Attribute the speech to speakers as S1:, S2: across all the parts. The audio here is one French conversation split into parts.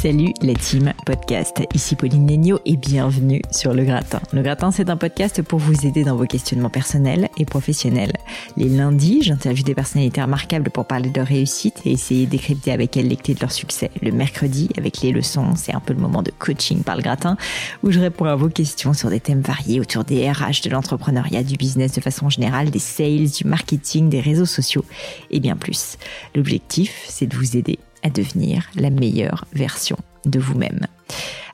S1: Salut la team podcast, ici Pauline Negno et bienvenue sur Le Gratin. Le Gratin c'est un podcast pour vous aider dans vos questionnements personnels et professionnels. Les lundis, j'interviewe des personnalités remarquables pour parler de leur réussite et essayer de décrypter avec elles les clés de leur succès. Le mercredi, avec les leçons, c'est un peu le moment de coaching par Le Gratin où je réponds à vos questions sur des thèmes variés autour des RH, de l'entrepreneuriat, du business de façon générale, des sales, du marketing, des réseaux sociaux et bien plus. L'objectif, c'est de vous aider à devenir la meilleure version de vous-même.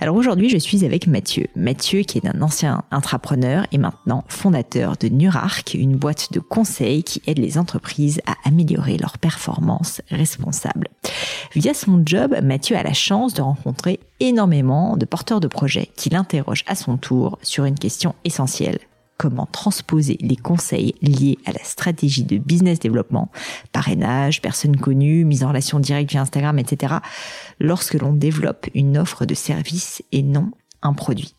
S1: Alors aujourd'hui, je suis avec Mathieu. Mathieu qui est un ancien intrapreneur et maintenant fondateur de Nurark, une boîte de conseils qui aide les entreprises à améliorer leur performance responsable. Via son job, Mathieu a la chance de rencontrer énormément de porteurs de projets qui l'interrogent à son tour sur une question essentielle comment transposer les conseils liés à la stratégie de business développement, parrainage, personnes connues, mise en relation directe via Instagram, etc., lorsque l'on développe une offre de service et non un produit.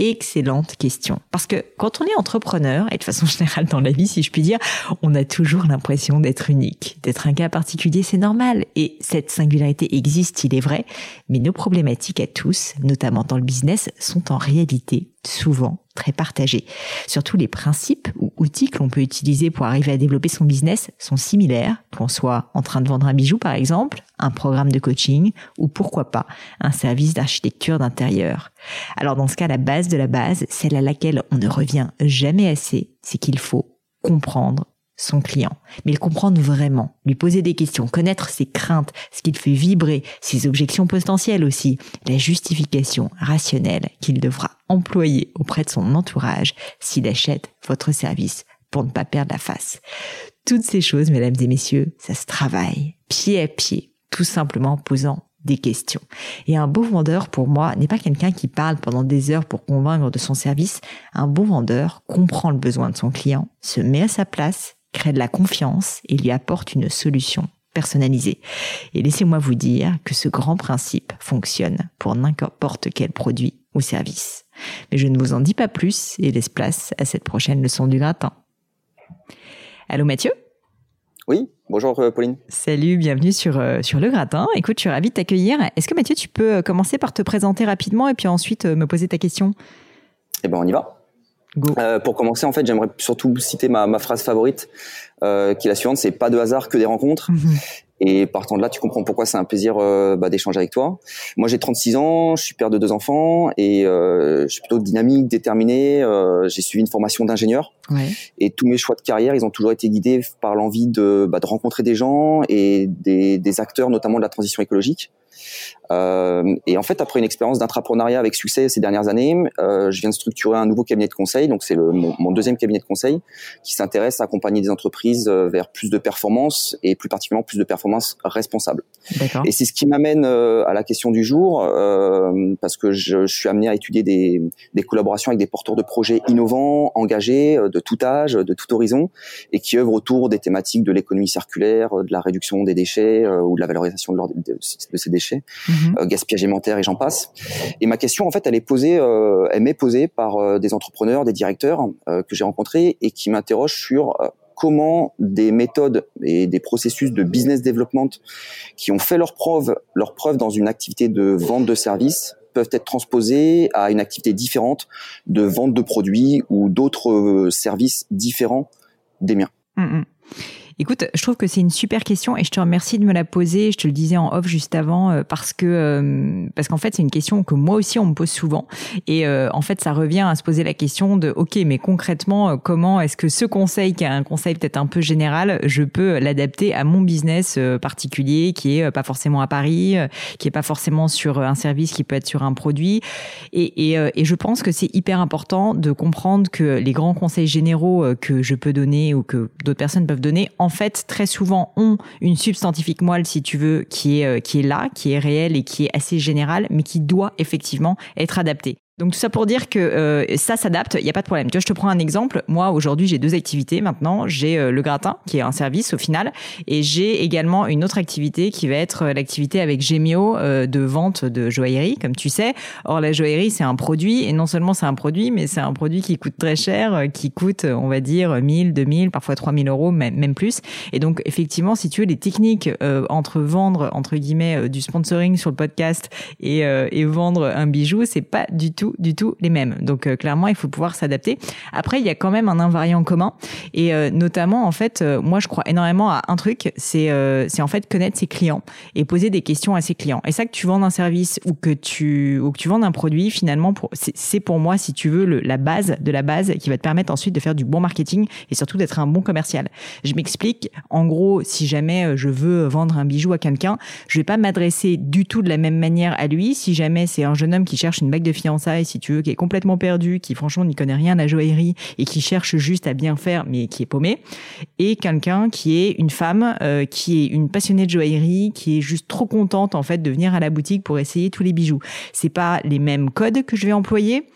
S1: Excellente question. Parce que quand on est entrepreneur, et de façon générale dans la vie, si je puis dire, on a toujours l'impression d'être unique, d'être un cas particulier, c'est normal. Et cette singularité existe, il est vrai, mais nos problématiques à tous, notamment dans le business, sont en réalité souvent très partagés. Surtout les principes ou outils que l'on peut utiliser pour arriver à développer son business sont similaires, qu'on soit en train de vendre un bijou par exemple, un programme de coaching ou pourquoi pas un service d'architecture d'intérieur. Alors dans ce cas, la base de la base, celle à laquelle on ne revient jamais assez, c'est qu'il faut comprendre son client, mais le comprendre vraiment, lui poser des questions, connaître ses craintes, ce qu'il fait vibrer, ses objections potentielles aussi, la justification rationnelle qu'il devra employer auprès de son entourage s'il achète votre service pour ne pas perdre la face. Toutes ces choses, mesdames et messieurs, ça se travaille pied à pied, tout simplement en posant des questions. Et un beau vendeur, pour moi, n'est pas quelqu'un qui parle pendant des heures pour convaincre de son service. Un beau vendeur comprend le besoin de son client, se met à sa place crée de la confiance et lui apporte une solution personnalisée. Et laissez-moi vous dire que ce grand principe fonctionne pour n'importe quel produit ou service. Mais je ne vous en dis pas plus et laisse place à cette prochaine leçon du gratin. Allô Mathieu?
S2: Oui, bonjour euh, Pauline.
S1: Salut, bienvenue sur, euh, sur Le Gratin. Écoute, je suis ravie de t'accueillir. Est-ce que Mathieu, tu peux euh, commencer par te présenter rapidement et puis ensuite me poser ta question?
S2: Eh ben, on y va. Euh, pour commencer, en fait, j'aimerais surtout citer ma, ma phrase favorite, euh, qui est la suivante c'est pas de hasard que des rencontres. Mhm. Et partant de là, tu comprends pourquoi c'est un plaisir euh, bah, d'échanger avec toi. Moi, j'ai 36 ans, je suis père de deux enfants et euh, je suis plutôt dynamique, déterminé. Euh, j'ai suivi une formation d'ingénieur ouais. et tous mes choix de carrière, ils ont toujours été guidés par l'envie de, bah, de rencontrer des gens et des, des acteurs, notamment de la transition écologique. Euh, et en fait, après une expérience d'intrapreneuriat avec succès ces dernières années, euh, je viens de structurer un nouveau cabinet de conseil. Donc, c'est mon, mon, deuxième cabinet de conseil qui s'intéresse à accompagner des entreprises euh, vers plus de performance et plus particulièrement plus de performance responsable. Et c'est ce qui m'amène à la question du jour, euh, parce que je, je, suis amené à étudier des, des, collaborations avec des porteurs de projets innovants, engagés, de tout âge, de tout horizon, et qui œuvrent autour des thématiques de l'économie circulaire, de la réduction des déchets ou de la valorisation de, leur, de, de ces déchets. Mhm. Euh, gaspillage alimentaire et j'en passe. Et ma question, en fait, elle est posée, euh, elle m'est posée par euh, des entrepreneurs, des directeurs que j'ai rencontrés et qui m'interrogent sur comment des méthodes et des processus de business development qui ont fait leur preuve, leur preuve dans une activité de vente de services peuvent être transposées à une activité différente de vente de produits ou d'autres services différents des miens. Mmh, mmh.
S1: Écoute, je trouve que c'est une super question et je te remercie de me la poser. Je te le disais en off juste avant euh, parce que euh, parce qu'en fait c'est une question que moi aussi on me pose souvent et euh, en fait ça revient à se poser la question de ok mais concrètement comment est-ce que ce conseil qui est un conseil peut-être un peu général je peux l'adapter à mon business particulier qui est pas forcément à Paris qui est pas forcément sur un service qui peut être sur un produit et et, et je pense que c'est hyper important de comprendre que les grands conseils généraux que je peux donner ou que d'autres personnes peuvent donner en fait, très souvent, ont une substantifique moelle, si tu veux, qui est, euh, qui est là, qui est réelle et qui est assez générale, mais qui doit effectivement être adaptée. Donc tout ça pour dire que euh, ça s'adapte, il n'y a pas de problème. Tu vois, je te prends un exemple. Moi, aujourd'hui, j'ai deux activités maintenant. J'ai euh, le gratin, qui est un service au final, et j'ai également une autre activité qui va être euh, l'activité avec Gemio de vente de joaillerie, comme tu sais. Or, la joaillerie, c'est un produit, et non seulement c'est un produit, mais c'est un produit qui coûte très cher, qui coûte, on va dire, 1000, 2000, parfois 3000 euros, même, même plus. Et donc, effectivement, si tu veux, les techniques entre vendre, entre guillemets, du sponsoring sur le podcast et, et vendre un bijou, c'est pas du tout du tout les mêmes. Donc euh, clairement, il faut pouvoir s'adapter. Après, il y a quand même un invariant commun et euh, notamment en fait, euh, moi je crois énormément à un truc, c'est c'est en fait connaître ses clients et poser des questions à ses clients. Et ça que tu vends un service ou que tu ou que tu vends un produit, finalement, c'est pour moi si tu veux la base de la base qui va te permettre ensuite de faire du bon marketing et surtout d'être un bon commercial. Je m'explique. En gros, si jamais je veux vendre un bijou à quelqu'un, je vais pas m'adresser du tout de la même manière à lui. Si jamais c'est un jeune homme qui cherche une bague de fiançailles si tu veux, qui est complètement perdu, qui franchement n'y connaît rien à joaillerie et qui cherche juste à bien faire, mais qui est paumé, et quelqu'un qui est une femme, euh, qui est une passionnée de joaillerie, qui est juste trop contente en fait de venir à la boutique pour essayer tous les bijoux. C'est pas les mêmes codes que je vais employer,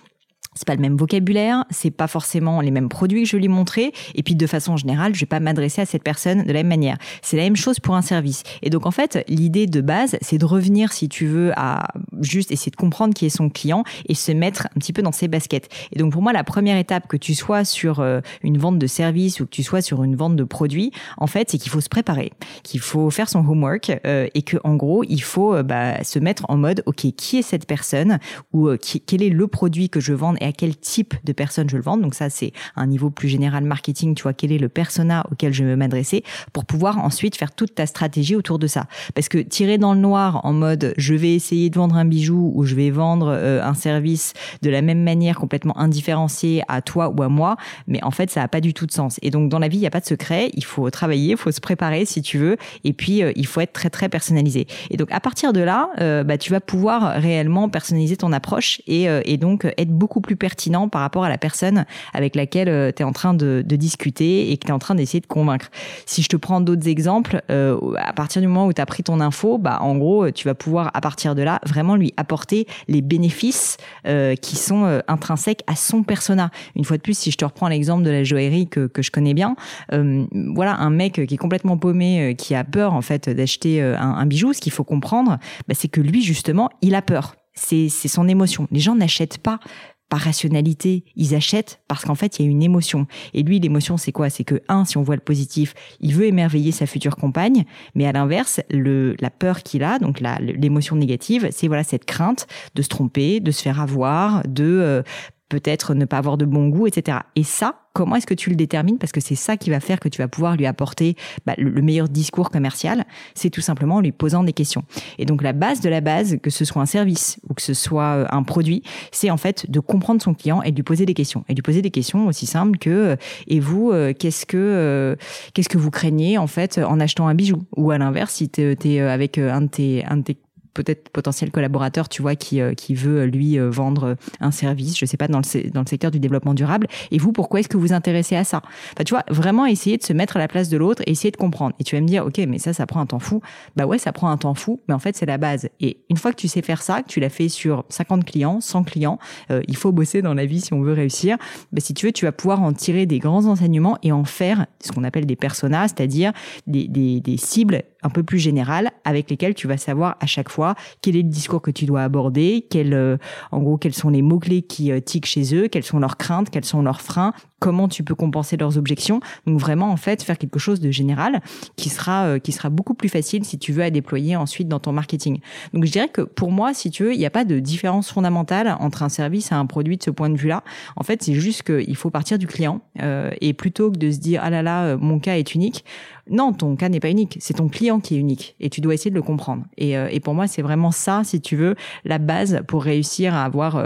S1: c'est pas le même vocabulaire, c'est pas forcément les mêmes produits que je vais lui montrer, et puis de façon générale, je vais pas m'adresser à cette personne de la même manière. C'est la même chose pour un service. Et donc en fait, l'idée de base, c'est de revenir, si tu veux, à juste essayer de comprendre qui est son client et se mettre un petit peu dans ses baskets. Et donc pour moi, la première étape, que tu sois sur euh, une vente de service ou que tu sois sur une vente de produits, en fait, c'est qu'il faut se préparer, qu'il faut faire son homework euh, et que en gros, il faut euh, bah, se mettre en mode, ok, qui est cette personne ou quel est le produit que je vends à quel type de personne je le vends. Donc ça, c'est un niveau plus général marketing. Tu vois, quel est le persona auquel je veux m'adresser pour pouvoir ensuite faire toute ta stratégie autour de ça. Parce que tirer dans le noir en mode je vais essayer de vendre un bijou ou je vais vendre euh, un service de la même manière complètement indifférencié à toi ou à moi, mais en fait, ça n'a pas du tout de sens. Et donc, dans la vie, il n'y a pas de secret. Il faut travailler, il faut se préparer si tu veux. Et puis, euh, il faut être très, très personnalisé. Et donc, à partir de là, euh, bah, tu vas pouvoir réellement personnaliser ton approche et, et donc être beaucoup plus pertinent par rapport à la personne avec laquelle euh, tu es en train de, discuter et que tu es en train d'essayer de convaincre. Si je te prends d'autres exemples, euh, à partir du moment où tu as pris ton info, bah en gros, tu vas pouvoir à partir de là vraiment lui apporter les bénéfices euh, qui sont intrinsèques à son persona. Une fois de plus, si je te reprends l'exemple de la joaillerie que, que je connais bien, voilà un mec qui est complètement paumé, qui a peur en fait d'acheter un, bijou, ce qu'il faut comprendre, bah, c'est que lui justement, il a peur c'est son émotion. Les gens n'achètent pas par rationalité, ils achètent parce qu'en fait, il y a une émotion. Et lui, l'émotion, c'est quoi? C'est que, un, si on voit le positif, il veut émerveiller sa future compagne, mais à l'inverse, le, la peur qu'il a, donc l'émotion négative, c'est voilà cette crainte de se tromper, de se faire avoir, de euh, peut-être ne pas avoir de bon goût, etc. Et ça, comment est-ce que tu le détermines? Parce que c'est ça qui va faire que tu vas pouvoir lui apporter bah, le meilleur discours commercial. C'est tout simplement en lui posant des questions. Et donc la base de la base, que ce soit un service ou que ce soit euh, un produit, c'est en fait de comprendre son client et de lui poser des questions. Et de lui poser des questions aussi simples que euh, et vous, euh, qu'est-ce que qu'est-ce que vous craignez en fait en achetant un bijou? Ou à l'inverse, si tu es, avec un de tes, un de tes peut-être potentiel collaborateur, tu vois, qui, euh, qui veut euh, lui euh, vendre un service, je sais pas, dans le, dans le secteur du développement durable. Et vous, pourquoi est-ce que vous vous intéressez à ça? Enfin, tu vois, vraiment essayer de se mettre à la place de l'autre et essayer de comprendre. Et tu vas me dire, ok, mais ça, ça prend un temps fou. Bah ouais, ça prend un temps fou, mais en fait, c'est la base. Et une fois que tu sais faire ça, que tu l'as fait sur 50 clients, 100 clients, il faut bosser dans la vie si on veut réussir. Bah, si tu veux, tu vas pouvoir en tirer des grands enseignements et en faire ce qu'on appelle des personas, c'est-à-dire des, des, des cibles un peu plus générales avec lesquelles tu vas savoir à chaque fois quel est le discours que tu dois aborder, quel, euh, en gros, quels sont les mots-clés qui euh, tiquent chez eux, quelles sont leurs craintes, quels sont leurs freins, comment tu peux compenser leurs objections. Donc vraiment, en fait, faire quelque chose de général qui sera, euh, qui sera beaucoup plus facile si tu veux à déployer ensuite dans ton marketing. Donc je dirais que pour moi, si tu veux, il n'y a pas de différence fondamentale entre un service et un produit de ce point de vue-là. En fait, c'est juste qu'il faut partir du client euh, et plutôt que de se dire ah là là, euh, mon cas est unique. Non, ton cas n'est pas unique. C'est ton client qui est unique et tu dois essayer de le comprendre. Et, et pour moi, c'est vraiment ça, si tu veux, la base pour réussir à avoir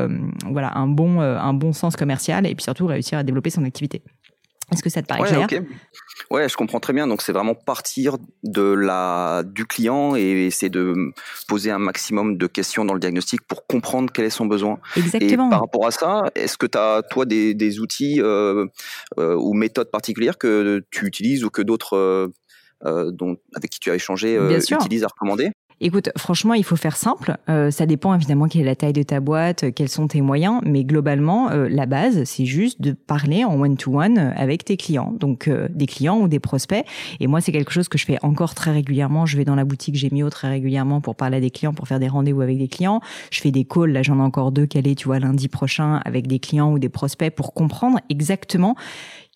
S1: voilà un bon un bon sens commercial et puis surtout réussir à développer son activité. Est-ce que ça te paraît
S2: clair? Ouais, je comprends très bien. Donc c'est vraiment partir de la du client et essayer de poser un maximum de questions dans le diagnostic pour comprendre quel est son besoin.
S1: Exactement.
S2: Et par rapport à ça, est-ce que tu as toi des, des outils euh, euh, ou méthodes particulières que tu utilises ou que d'autres euh, dont avec qui tu as échangé utilisent à recommander?
S1: Écoute, franchement, il faut faire simple. Euh, ça dépend évidemment quelle est la taille de ta boîte, euh, quels sont tes moyens, mais globalement, euh, la base, c'est juste de parler en one-to-one avec tes clients, donc des clients ou des prospects. Et moi, c'est quelque chose que je fais encore très régulièrement. Je vais dans la boutique Gemio très régulièrement pour parler à des clients, pour faire des rendez-vous avec des clients. Je fais des calls, là j'en ai encore deux calés, tu vois, lundi prochain avec des clients ou des prospects pour comprendre exactement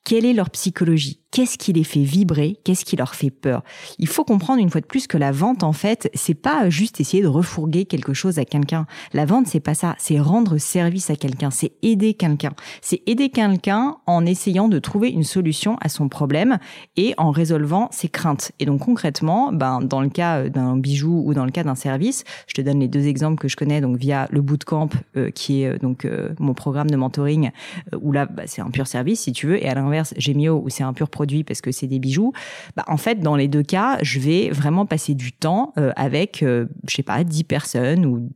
S1: quelle est leur psychologie Qu'est-ce qui les fait vibrer Qu'est-ce qui leur fait peur Il faut comprendre une fois de plus que la vente, en fait, c'est pas juste essayer de refourguer quelque chose à quelqu'un. La vente, c'est pas ça. C'est rendre service à quelqu'un. C'est aider quelqu'un. C'est aider quelqu'un en essayant de trouver une solution à son problème et en résolvant ses craintes. Et donc concrètement, ben dans le cas d'un bijou ou dans le cas d'un service, je te donne les deux exemples que je connais donc via le bootcamp euh, qui est euh, donc euh, mon programme de mentoring où là bah, c'est un pur service si tu veux et à l'inverse Gemio où c'est un pur produit parce que c'est des bijoux, bah, en fait, dans les deux cas, je vais vraiment passer du temps euh, avec, euh, je sais pas, 10 personnes ou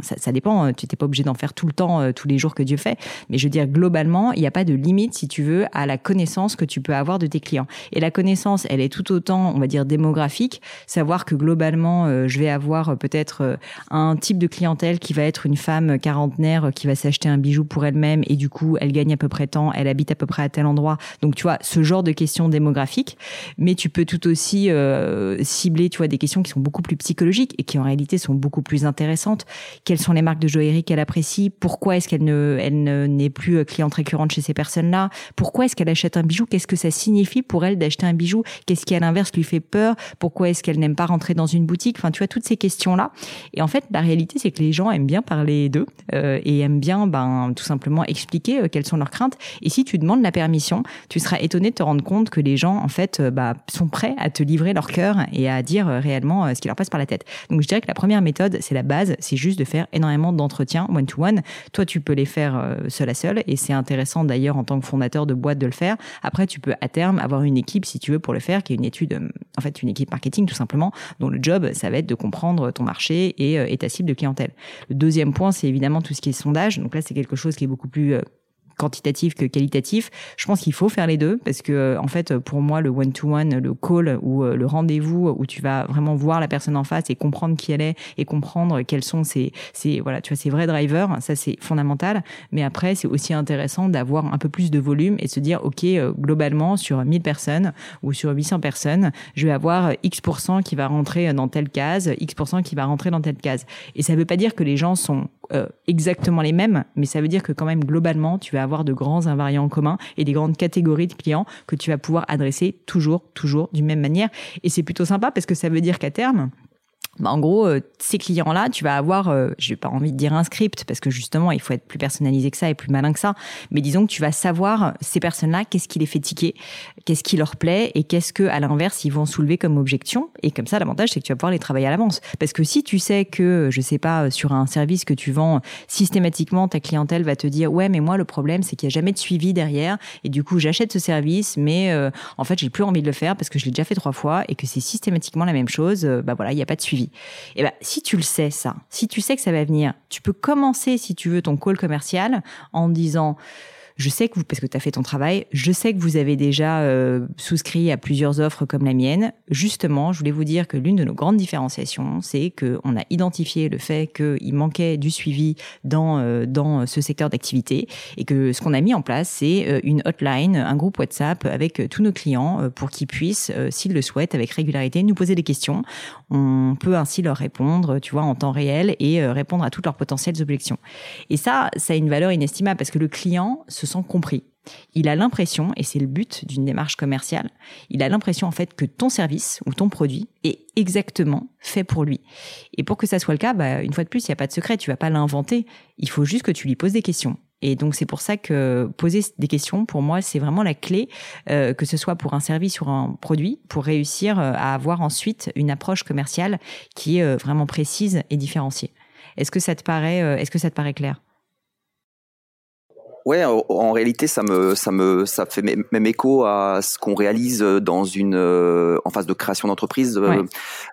S1: ça, dépend. Hein, tu n'es pas obligé d'en faire tout le temps, euh, tous les jours que Dieu fait. Mais je veux dire, globalement, il n'y a pas de limite, si tu veux, à la connaissance que tu peux avoir de tes clients. Et la connaissance, elle est tout autant, on va dire, démographique. Savoir que globalement, euh, je vais avoir peut-être un type de clientèle qui va être une femme quarantenaire qui va s'acheter un bijou pour elle-même et du coup, elle gagne à peu près tant, elle habite à peu près à tel endroit. Donc, tu vois, ce genre de questions démographiques. Mais tu peux tout aussi cibler, tu vois, des questions qui sont beaucoup plus psychologiques et qui en réalité sont beaucoup plus intéressantes quelles sont les marques de joaillerie qu'elle apprécie, pourquoi est-ce qu'elle ne, elle n'est plus euh, cliente récurrente chez ces personnes-là, pourquoi est-ce qu'elle achète un bijou, qu'est-ce que ça signifie pour elle d'acheter un bijou, qu'est-ce qui à l'inverse lui fait peur, pourquoi est-ce qu'elle n'aime pas rentrer dans une boutique, enfin tu vois toutes ces questions-là. Et en fait, la réalité c'est que les gens aiment bien parler d'eux euh, et aiment bien ben tout simplement expliquer euh, quelles sont leurs craintes. Et si tu demandes la permission, tu seras étonné de te rendre compte que les gens en fait bah, sont prêts à te livrer leur cœur et à dire réellement ce qui leur passe par la tête. Donc je dirais que la première méthode, c'est la base, c'est juste de faire énormément d'entretiens one-to-one. Toi, tu peux les faire euh, seul à seul et c'est intéressant d'ailleurs en tant que fondateur de boîte de le faire. Après, tu peux à terme avoir une équipe si tu veux pour le faire, qui est une étude, euh, en fait, une équipe marketing tout simplement, dont le job, ça va être de comprendre ton marché et, euh, et ta cible de clientèle. Le deuxième point, c'est évidemment tout ce qui est sondage. Donc là, c'est quelque chose qui est beaucoup plus quantitatif que qualitatif. Je pense qu'il faut faire les deux parce que euh, en fait pour moi le one to one, le call ou euh, le rendez-vous où tu vas vraiment voir la personne en face et comprendre qui elle est et comprendre quels sont ses, ses voilà tu vois ses vrais drivers, ça c'est fondamental. Mais après c'est aussi intéressant d'avoir un peu plus de volume et de se dire ok euh, globalement sur 1000 personnes ou sur 800 personnes, je vais avoir X qui va rentrer dans telle case, X qui va rentrer dans telle case. Et ça veut pas dire que les gens sont exactement les mêmes, mais ça veut dire que quand même globalement tu vas avoir de grands invariants communs et des grandes catégories de clients que tu vas pouvoir adresser toujours, toujours d'une même manière. Et c'est plutôt sympa parce que ça veut dire qu'à terme, bah, en gros, euh, ces clients-là, tu vas avoir, euh, j'ai pas envie de dire un script parce que justement, il faut être plus personnalisé que ça et plus malin que ça. Mais disons que tu vas savoir ces personnes-là, qu'est-ce qui les fait tiquer, qu'est-ce qui leur plaît et qu'est-ce que, à l'inverse, ils vont soulever comme objection. Et comme ça, l'avantage, c'est que tu vas pouvoir les travailler à l'avance. Parce que si tu sais que, je sais pas, sur un service que tu vends, systématiquement, ta clientèle va te dire, ouais, mais moi, le problème, c'est qu'il y a jamais de suivi derrière. Et du coup, j'achète ce service, mais euh, en fait, j'ai plus envie de le faire parce que je l'ai déjà fait trois fois et que c'est systématiquement la même chose. bah voilà, il n'y a pas de suivi. Et eh ben, si tu le sais, ça, si tu sais que ça va venir, tu peux commencer, si tu veux, ton call commercial en disant, je sais que vous, parce que tu as fait ton travail, je sais que vous avez déjà euh, souscrit à plusieurs offres comme la mienne. Justement, je voulais vous dire que l'une de nos grandes différenciations, c'est qu'on a identifié le fait qu'il manquait du suivi dans, euh, dans ce secteur d'activité et que ce qu'on a mis en place, c'est euh, une hotline, un groupe WhatsApp avec tous nos clients pour qu'ils puissent, s'ils le souhaitent, avec régularité, nous poser des questions. On peut ainsi leur répondre, tu vois, en temps réel et répondre à toutes leurs potentielles objections. Et ça, ça a une valeur inestimable parce que le client se sent compris. il a l'impression, et c'est le but d'une démarche commerciale, il a l'impression en fait que ton service ou ton produit est exactement fait pour lui. Et pour que ça soit le cas, bah, une fois de plus, il n'y a pas de secret, tu vas pas l'inventer, il faut juste que tu lui poses des questions. Et donc c'est pour ça que poser des questions, pour moi, c'est vraiment la clé, euh, que ce soit pour un service ou un produit, pour réussir euh, à avoir ensuite une approche commerciale qui est euh, vraiment précise et différenciée. Est-ce que ça te paraît, est-ce que ça te paraît clair?
S2: Ouais, en, réalité, ça me, ça me, ça fait même écho à ce qu'on réalise dans une, en phase de création d'entreprise,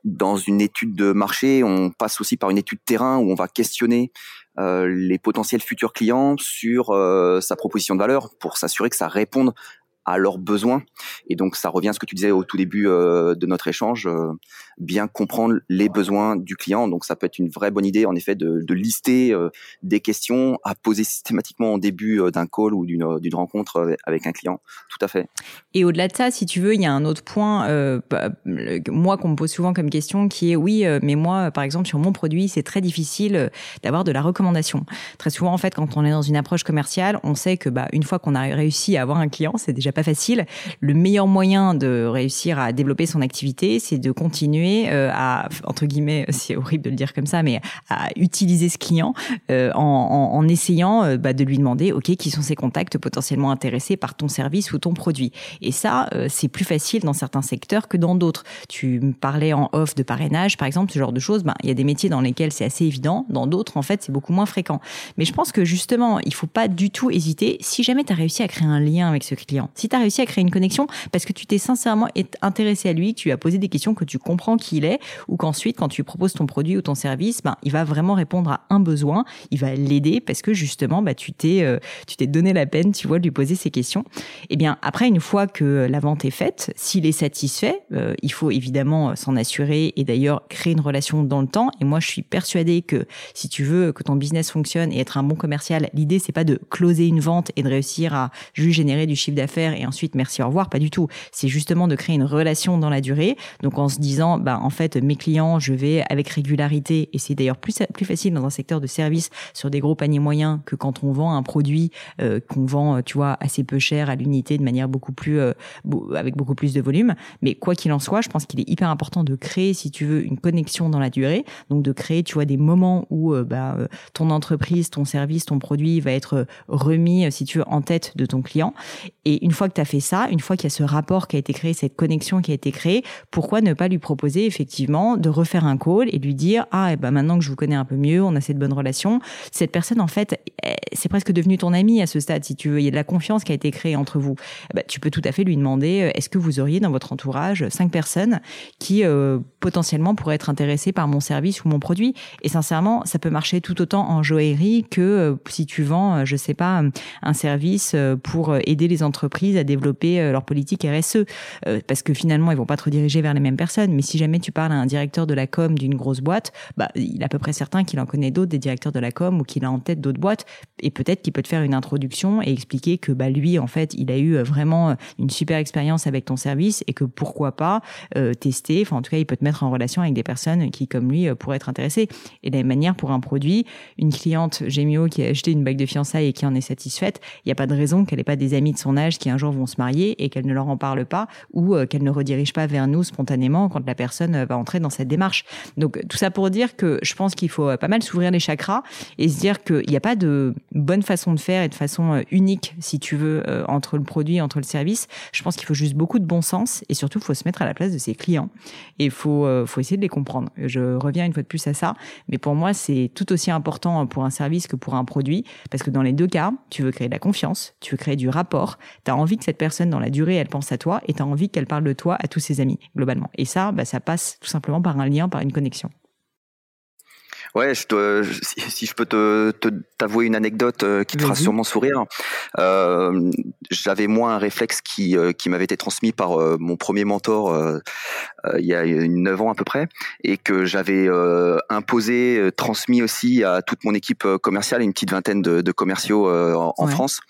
S2: dans une étude de marché. On passe aussi par une étude terrain où on va questionner euh, les potentiels futurs clients sur euh, sa proposition de valeur pour s'assurer que ça réponde à leurs besoins. Et donc, ça revient à ce que tu disais au tout début euh, de notre échange, euh, bien comprendre les besoins du client. Donc, ça peut être une vraie bonne idée, en effet, de, de lister euh, des questions à poser systématiquement en début d'un call ou d'une rencontre avec un client. Tout à fait.
S1: Et au-delà de ça, si tu veux, il y a un autre point, bah, moi, qu'on me pose souvent comme question, qui est oui, mais moi, par exemple, sur mon produit, c'est très difficile d'avoir de la recommandation. Très souvent, en fait, quand on est dans une approche commerciale, on sait que bah, une fois qu'on a réussi à avoir un client, c'est déjà pas facile. Le meilleur moyen de réussir à développer son activité, c'est de continuer euh, à, entre guillemets, c'est horrible de le dire comme ça, mais à utiliser ce client euh, en, essayant euh, bah, de lui demander, OK, qui sont ses contacts potentiellement intéressés par ton service ou ton produit. Et ça, c'est plus facile dans certains secteurs que dans d'autres. Tu me parlais en off de parrainage, par exemple, ce genre de choses. Ben, il y a des métiers dans lesquels c'est assez évident. Dans d'autres, en fait, c'est beaucoup moins fréquent. Mais je pense que justement, il faut pas du tout hésiter. Si jamais tu as réussi à créer un lien avec ce client, si tu as réussi à créer une connexion parce que tu t'es sincèrement intéressé à lui, tu lui as posé des questions, que tu comprends qui il est, ou qu'ensuite, quand tu proposes ton produit ou ton service, ben, il va vraiment répondre à un besoin, il va l'aider parce que justement, bah, tu t'es, euh, donné la peine, tu vois, de lui poser ces questions. Et eh bien, après, une fois que la vente est faite, s'il est satisfait, euh, il faut évidemment euh, s'en assurer et d'ailleurs créer une relation dans le temps. Et moi, je suis persuadée que si tu veux que ton business fonctionne et être un bon commercial, l'idée, c'est pas de closer une vente et de réussir à juste générer du chiffre d'affaires et ensuite merci au revoir, pas du tout. C'est justement de créer une relation dans la durée. Donc en se disant, bah en fait mes clients, je vais avec régularité et c'est d'ailleurs plus plus facile dans un secteur de service sur des gros paniers moyens que quand on vend un produit euh, qu'on vend, tu vois, assez peu cher à l'unité de manière beaucoup plus euh, avec beaucoup plus de volume. Mais quoi qu'il en soit, je pense qu'il est hyper important de créer, si tu veux, une connexion dans la durée. Donc de créer, tu vois, des moments où euh, bah, ton entreprise, ton service, ton produit va être remis, si tu veux, en tête de ton client. Et une fois que tu as fait ça, une fois qu'il y a ce rapport qui a été créé, cette connexion qui a été créée, pourquoi ne pas lui proposer effectivement de refaire un call et lui dire ah et eh ben maintenant que je vous connais un peu mieux, on a cette bonne relation, cette personne en fait c'est presque devenu ton ami à ce stade si tu veux, il y a de la confiance qui a été créée entre vous. Eh ben, tu peux tout à fait lui demander euh, est-ce que vous auriez dans votre entourage cinq personnes qui euh, potentiellement pourraient être intéressées par mon service ou mon produit? Et sincèrement ça peut marcher tout autant en joaillerie que euh, si tu vends je sais pas un service pour aider les entreprises à développer leur politique RSE parce que finalement ils vont pas te rediriger vers les mêmes personnes. Mais si jamais tu parles à un directeur de la com d'une grosse boîte bah il est à peu près certain qu'il en connaît d'autres des directeurs de la com ou qu'il a en tête d'autres boîtes. Et peut-être qu'il peut te faire une introduction et expliquer que bah lui en fait il a eu euh, vraiment une super expérience avec ton service et que pourquoi pas tester. Enfin en tout cas il peut te mettre en relation avec des personnes qui comme lui pourraient être intéressées. Et de la même manière pour un produit une cliente Gemio qui a acheté une bague de fiançailles et qui en est satisfaite il n'y a pas de raison qu'elle ait pas des amis de son âge qui un jour vont se marier et qu'elle ne leur en parle pas ou euh, qu'elle ne redirige pas vers nous spontanément quand la personne euh, va entrer dans cette démarche. Donc tout ça pour dire que je pense qu'il faut euh, pas mal s'ouvrir les chakras et se dire qu'il n'y a pas de bonne façon de faire et de façon unique, si tu veux, entre le produit, entre le service. Je pense qu'il faut juste beaucoup de bon sens et surtout, il faut se mettre à la place de ses clients et il faut, faut essayer de les comprendre. Je reviens une fois de plus à ça, mais pour moi, c'est tout aussi important pour un service que pour un produit parce que dans les deux cas, tu veux créer de la confiance, tu veux créer du rapport, tu as envie que cette personne dans la durée, elle pense à toi et tu as envie qu'elle parle de toi à tous ses amis, globalement. Et ça, bah, ça passe tout simplement par un lien, par une connexion.
S2: Ouais, je te, si, je peux te, t'avouer une anecdote euh, qui te fera sûrement sourire. Euh, j'avais moi un réflexe qui, euh, qui m'avait été transmis par mon premier mentor il y a neuf ans à peu près, et que j'avais imposé, transmis aussi à toute mon équipe commerciale, une petite vingtaine de, de commerciaux en, France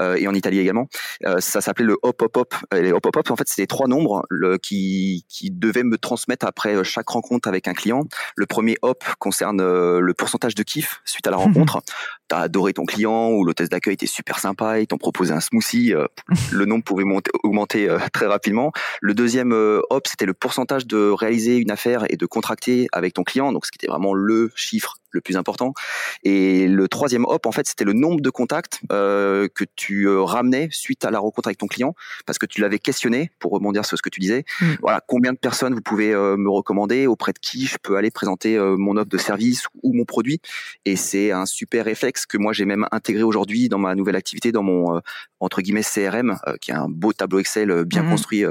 S2: et en Italie également. ça s'appelait le hop hop hop. Et les hop hop hop, en fait, c'était trois nombres le, qui, qui devaient me transmettre après chaque rencontre avec un client. Le premier hop concerne le pourcentage de kiff suite à la rencontre. T'as adoré ton client ou l'hôtesse d'accueil était super sympa, ils t'ont proposé un smoothie, le nombre pouvait monter, augmenter très rapidement. Le deuxième hop, c'était le pourcentage de réaliser une affaire et de contracter avec ton client, donc ce qui était vraiment le chiffre le plus important. Et le troisième hop, en fait, c'était le nombre de contacts euh, que tu euh, ramenais suite à la rencontre avec ton client, parce que tu l'avais questionné, pour rebondir sur ce que tu disais. Mm. Voilà, combien de personnes vous pouvez euh, me recommander, auprès de qui je peux aller présenter mon offre de service ou mon produit. Et c'est un super réflexe que moi j'ai même intégré aujourd'hui dans ma nouvelle activité, dans mon entre guillemets CRM, qui est un beau tableau Excel bien mm. construit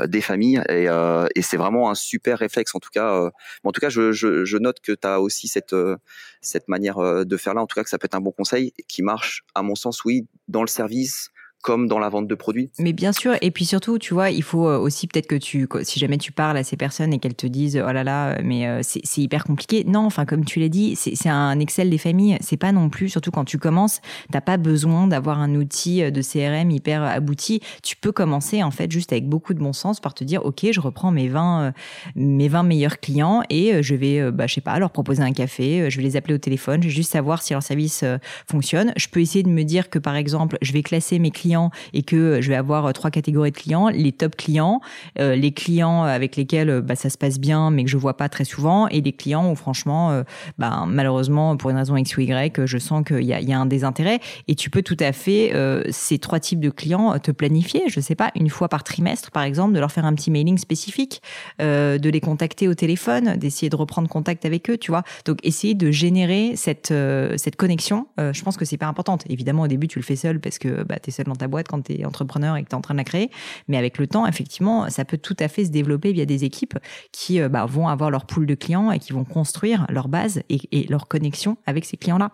S2: des familles. Et, et c'est vraiment un super réflexe. En tout cas, en tout cas, je, je, je note que tu as aussi cette cette manière euh, de faire là. En tout cas, que ça peut être un bon conseil qui marche, à mon sens, oui, dans le service, comme dans la vente de produits.
S1: Mais bien sûr, et puis surtout, tu vois, il faut euh, aussi peut-être que tu, si jamais tu parles à ces personnes et qu'elles te disent, oh là là, mais euh, c'est hyper compliqué. Non, enfin, comme tu l'as dit, c'est un Excel des familles. C'est pas non plus, surtout quand tu commences, t'as pas besoin d'avoir un outil euh, de CRM hyper abouti. Tu peux commencer, en fait, juste avec beaucoup de bon sens par te dire, OK, je reprends mes 20, mes 20 meilleurs clients et je vais, bah, je sais pas, leur proposer un café, je vais les appeler au téléphone, je vais juste savoir si leur service fonctionne. Je peux essayer de me dire que, par exemple, je vais classer mes clients et que je vais avoir euh, trois catégories de clients les top clients, euh, les clients avec lesquels euh, bah, ça se passe bien mais que je vois pas très souvent et les clients où franchement, bah, malheureusement pour une raison X ou Y, je sens qu'il y a, un désintérêt et tu peux tout à fait ces trois types de clients te planifier, je sais pas, une fois par trimestre par exemple, de leur faire un petit mailing spécifique, de les contacter au téléphone, d'essayer de reprendre contact avec eux, tu vois. Donc essayer de générer cette cette connexion, je pense que c'est pas importante. Évidemment au début tu le fais seul parce que bah, tu es seul dans ta boîte quand tu es entrepreneur et que tu es en train de la créer. Mais avec le temps, effectivement, ça peut tout à fait se développer via des équipes qui euh, bah, vont avoir leur pool de clients et qui vont construire leur base et, leur connexion avec ces clients-là.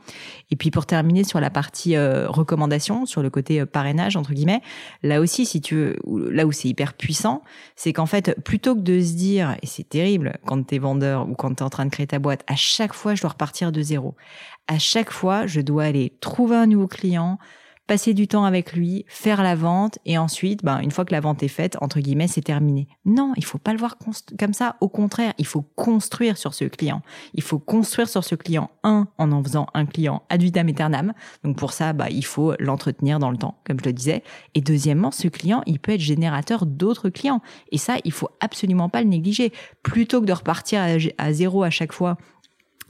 S1: Et puis pour terminer sur la partie euh, recommandation, sur le côté euh, parrainage, entre guillemets, là aussi, si tu veux, là où c'est hyper puissant, c'est qu'en fait, plutôt que de se dire, et c'est terrible quand tu es vendeur ou quand tu es en train de créer ta boîte, à chaque fois, je dois repartir de zéro. À chaque fois, je dois aller trouver un nouveau client, passer du temps avec lui, faire la vente et ensuite, ben, une fois que la vente est faite, entre guillemets, c'est terminé. Non, il faut pas le voir comme ça. Au contraire, il faut construire sur ce client. Il faut construire sur ce client, un, en en faisant un client ad vitam aeternam. Donc pour ça, bah, il faut l'entretenir dans le temps, comme je le disais. Et deuxièmement, ce client, il peut être générateur d'autres clients. Et ça, il faut absolument pas le négliger. Plutôt que de repartir à zéro à chaque fois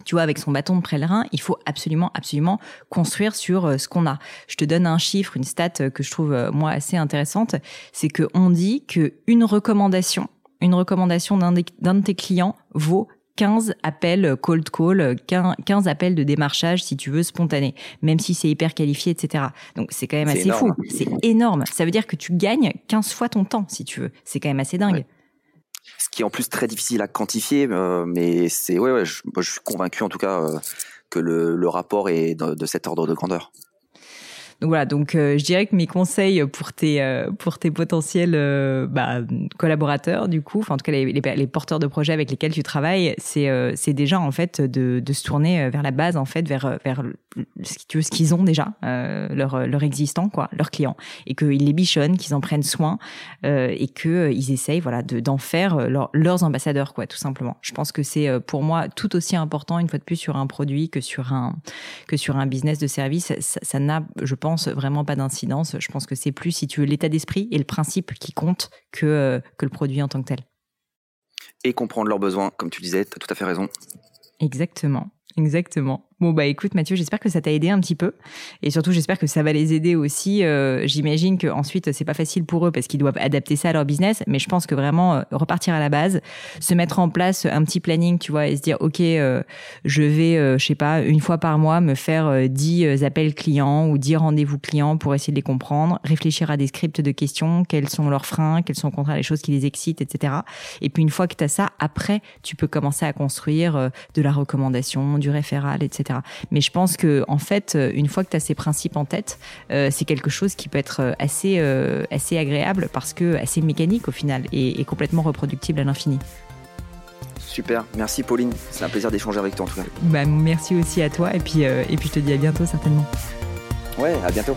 S1: tu vois, avec son bâton de pèlerin, il faut absolument, absolument construire sur euh, ce qu'on a. Je te donne un chiffre, une stat euh, que je trouve euh, moi assez intéressante, c'est que on dit que une recommandation, une recommandation d'un de tes clients vaut 15 appels cold call, 15 appels de démarchage, si tu veux, spontanés, même si c'est hyper qualifié, etc. Donc c'est quand même assez fou. C'est énorme. Ça veut dire que tu gagnes 15 fois ton temps, si tu veux. C'est quand même assez dingue
S2: ce qui est en plus très difficile à quantifier, euh, mais c'est ouais, je, suis convaincu en tout cas euh, que le, rapport est de, cet ordre de grandeur.
S1: Donc voilà, donc euh, je dirais que mes conseils pour tes euh, pour tes potentiels euh, bah, collaborateurs du coup, en tout cas les, porteurs de projets avec lesquels tu travailles, c'est c'est déjà en fait de, se tourner vers la base en fait vers vers ce qu'ils ont déjà leur leur existant quoi, leurs clients et qu'ils les bichonnent, qu'ils en prennent soin et que ils essayent voilà de d'en faire leurs ambassadeurs quoi tout simplement. Je pense que c'est pour moi tout aussi important une fois de plus sur un produit que sur un que sur un business de service. Ça n'a je pense vraiment pas d'incidence. Je pense que c'est plus, si tu veux, l'état d'esprit et le principe qui compte que, euh, que le produit en tant que tel.
S2: Et comprendre leurs besoins, comme tu disais, tu as tout à fait raison.
S1: Exactement, exactement. Bon bah écoute Mathieu, j'espère que ça t'a aidé un petit peu et surtout j'espère que ça va les aider aussi. Euh, J'imagine que ensuite c'est pas facile pour eux parce qu'ils doivent adapter ça à leur business, mais je pense que vraiment euh, repartir à la base, se mettre en place un petit planning, tu vois, et se dire ok, euh, je vais, euh, je sais pas, une fois par mois me faire 10 appels clients ou 10 rendez-vous clients pour essayer de les comprendre, réfléchir à des scripts de questions, quels sont leurs freins, quels sont au contraire les choses qui les excitent, etc. Et puis une fois que tu as ça, après tu peux commencer à construire de la recommandation, du référal, etc. Mais je pense que en fait, euh, une fois que tu as ces principes en tête, euh, c'est quelque chose qui peut être euh, assez, assez agréable parce que assez mécanique au final et, complètement reproductible à l'infini.
S2: Super, merci Pauline, c'est un plaisir d'échanger avec toi en tout cas.
S1: Bah, merci aussi à toi et puis, et puis je te dis à bientôt certainement.
S2: Ouais, à bientôt.